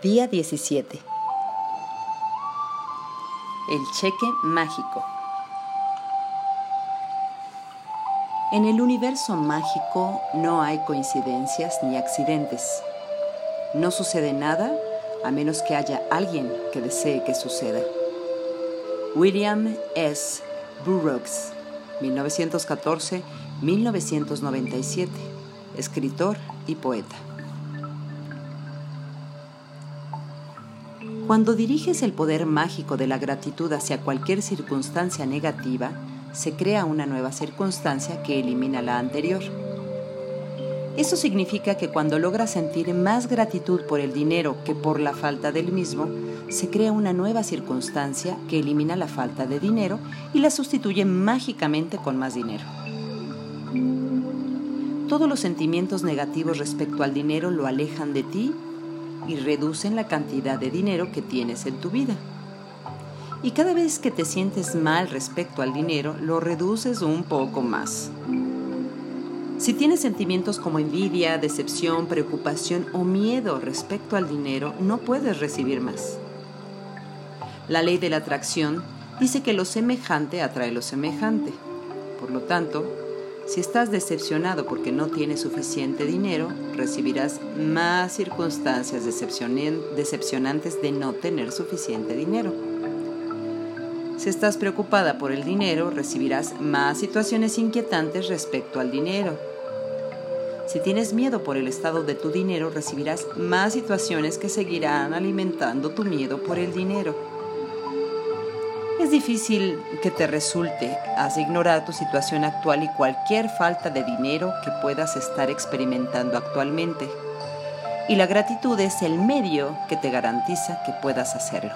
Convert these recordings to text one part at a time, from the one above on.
Día 17. El cheque mágico. En el universo mágico no hay coincidencias ni accidentes. No sucede nada a menos que haya alguien que desee que suceda. William S. Burroughs, 1914-1997, escritor y poeta. Cuando diriges el poder mágico de la gratitud hacia cualquier circunstancia negativa, se crea una nueva circunstancia que elimina la anterior. Eso significa que cuando logras sentir más gratitud por el dinero que por la falta del mismo, se crea una nueva circunstancia que elimina la falta de dinero y la sustituye mágicamente con más dinero. Todos los sentimientos negativos respecto al dinero lo alejan de ti y reducen la cantidad de dinero que tienes en tu vida. Y cada vez que te sientes mal respecto al dinero, lo reduces un poco más. Si tienes sentimientos como envidia, decepción, preocupación o miedo respecto al dinero, no puedes recibir más. La ley de la atracción dice que lo semejante atrae lo semejante. Por lo tanto, si estás decepcionado porque no tienes suficiente dinero, recibirás más circunstancias decepcionantes de no tener suficiente dinero. Si estás preocupada por el dinero, recibirás más situaciones inquietantes respecto al dinero. Si tienes miedo por el estado de tu dinero, recibirás más situaciones que seguirán alimentando tu miedo por el dinero. Es difícil que te resulte, has ignorar tu situación actual y cualquier falta de dinero que puedas estar experimentando actualmente. Y la gratitud es el medio que te garantiza que puedas hacerlo.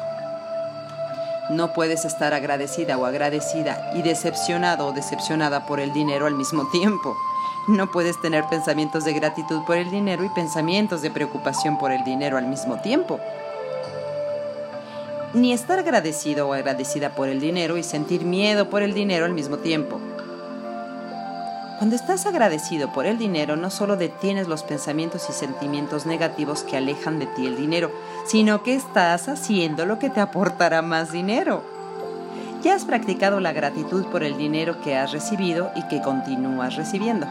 No puedes estar agradecida o agradecida y decepcionado o decepcionada por el dinero al mismo tiempo. No puedes tener pensamientos de gratitud por el dinero y pensamientos de preocupación por el dinero al mismo tiempo ni estar agradecido o agradecida por el dinero y sentir miedo por el dinero al mismo tiempo. Cuando estás agradecido por el dinero, no solo detienes los pensamientos y sentimientos negativos que alejan de ti el dinero, sino que estás haciendo lo que te aportará más dinero. Ya has practicado la gratitud por el dinero que has recibido y que continúas recibiendo.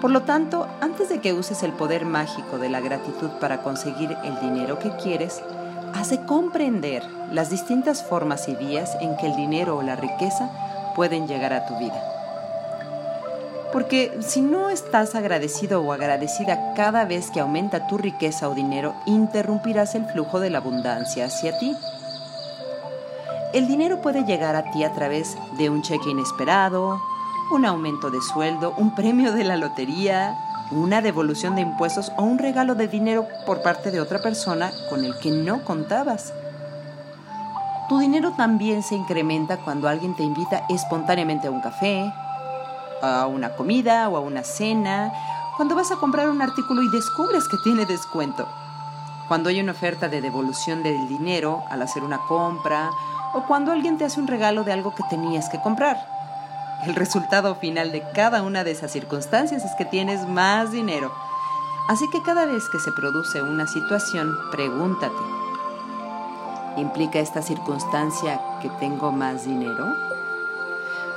Por lo tanto, antes de que uses el poder mágico de la gratitud para conseguir el dinero que quieres, hace comprender las distintas formas y vías en que el dinero o la riqueza pueden llegar a tu vida. Porque si no estás agradecido o agradecida cada vez que aumenta tu riqueza o dinero, interrumpirás el flujo de la abundancia hacia ti. El dinero puede llegar a ti a través de un cheque inesperado, un aumento de sueldo, un premio de la lotería, una devolución de impuestos o un regalo de dinero por parte de otra persona con el que no contabas. Tu dinero también se incrementa cuando alguien te invita espontáneamente a un café, a una comida o a una cena, cuando vas a comprar un artículo y descubres que tiene descuento, cuando hay una oferta de devolución del dinero al hacer una compra o cuando alguien te hace un regalo de algo que tenías que comprar. El resultado final de cada una de esas circunstancias es que tienes más dinero. Así que cada vez que se produce una situación, pregúntate, ¿implica esta circunstancia que tengo más dinero?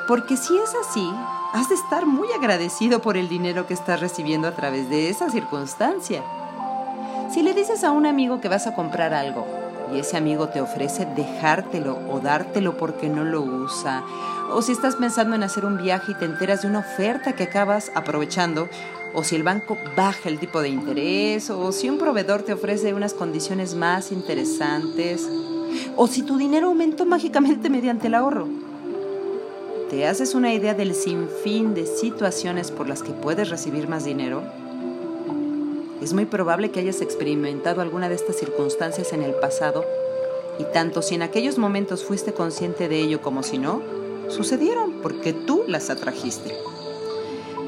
Porque si es así, has de estar muy agradecido por el dinero que estás recibiendo a través de esa circunstancia. Si le dices a un amigo que vas a comprar algo y ese amigo te ofrece dejártelo o dártelo porque no lo usa, o si estás pensando en hacer un viaje y te enteras de una oferta que acabas aprovechando, o si el banco baja el tipo de interés, o si un proveedor te ofrece unas condiciones más interesantes, o si tu dinero aumentó mágicamente mediante el ahorro. ¿Te haces una idea del sinfín de situaciones por las que puedes recibir más dinero? Es muy probable que hayas experimentado alguna de estas circunstancias en el pasado y tanto si en aquellos momentos fuiste consciente de ello como si no, sucedieron porque tú las atrajiste.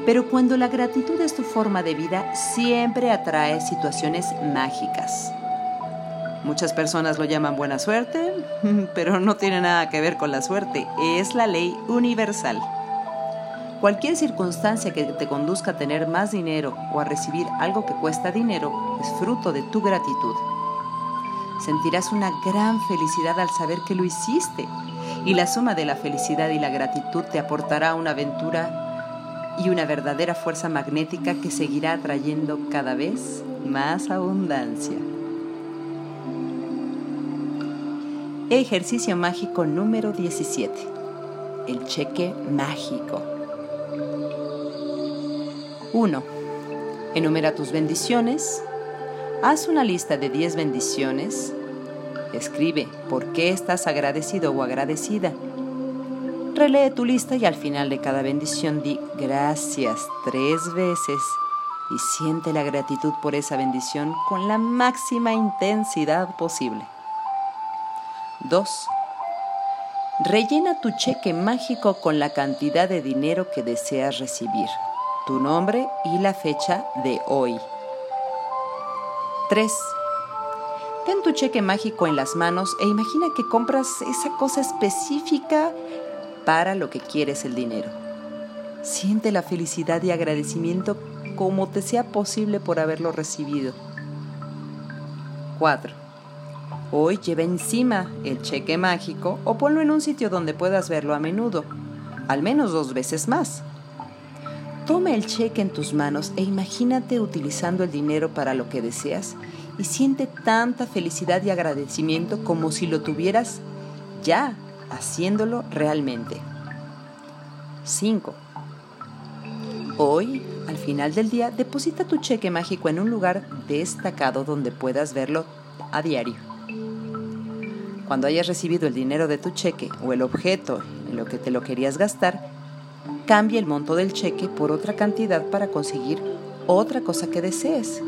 Pero cuando la gratitud es tu forma de vida, siempre atrae situaciones mágicas. Muchas personas lo llaman buena suerte, pero no tiene nada que ver con la suerte, es la ley universal. Cualquier circunstancia que te conduzca a tener más dinero o a recibir algo que cuesta dinero es fruto de tu gratitud. Sentirás una gran felicidad al saber que lo hiciste y la suma de la felicidad y la gratitud te aportará una aventura y una verdadera fuerza magnética que seguirá atrayendo cada vez más abundancia. Ejercicio mágico número 17. El cheque mágico. 1. Enumera tus bendiciones. Haz una lista de 10 bendiciones. Escribe por qué estás agradecido o agradecida. Relee tu lista y al final de cada bendición di gracias tres veces y siente la gratitud por esa bendición con la máxima intensidad posible. 2. Rellena tu cheque mágico con la cantidad de dinero que deseas recibir, tu nombre y la fecha de hoy. 3. Ten tu cheque mágico en las manos e imagina que compras esa cosa específica para lo que quieres el dinero. Siente la felicidad y agradecimiento como te sea posible por haberlo recibido. 4. Hoy lleva encima el cheque mágico o ponlo en un sitio donde puedas verlo a menudo, al menos dos veces más. Toma el cheque en tus manos e imagínate utilizando el dinero para lo que deseas y siente tanta felicidad y agradecimiento como si lo tuvieras ya haciéndolo realmente. 5. Hoy, al final del día, deposita tu cheque mágico en un lugar destacado donde puedas verlo a diario. Cuando hayas recibido el dinero de tu cheque o el objeto en lo que te lo querías gastar, cambia el monto del cheque por otra cantidad para conseguir otra cosa que desees.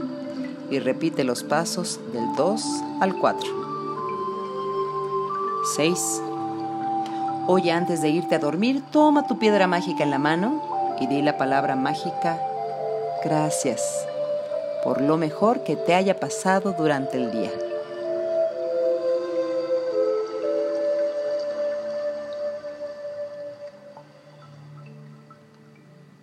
Y repite los pasos del 2 al 4. 6. Hoy antes de irte a dormir, toma tu piedra mágica en la mano y di la palabra mágica gracias por lo mejor que te haya pasado durante el día.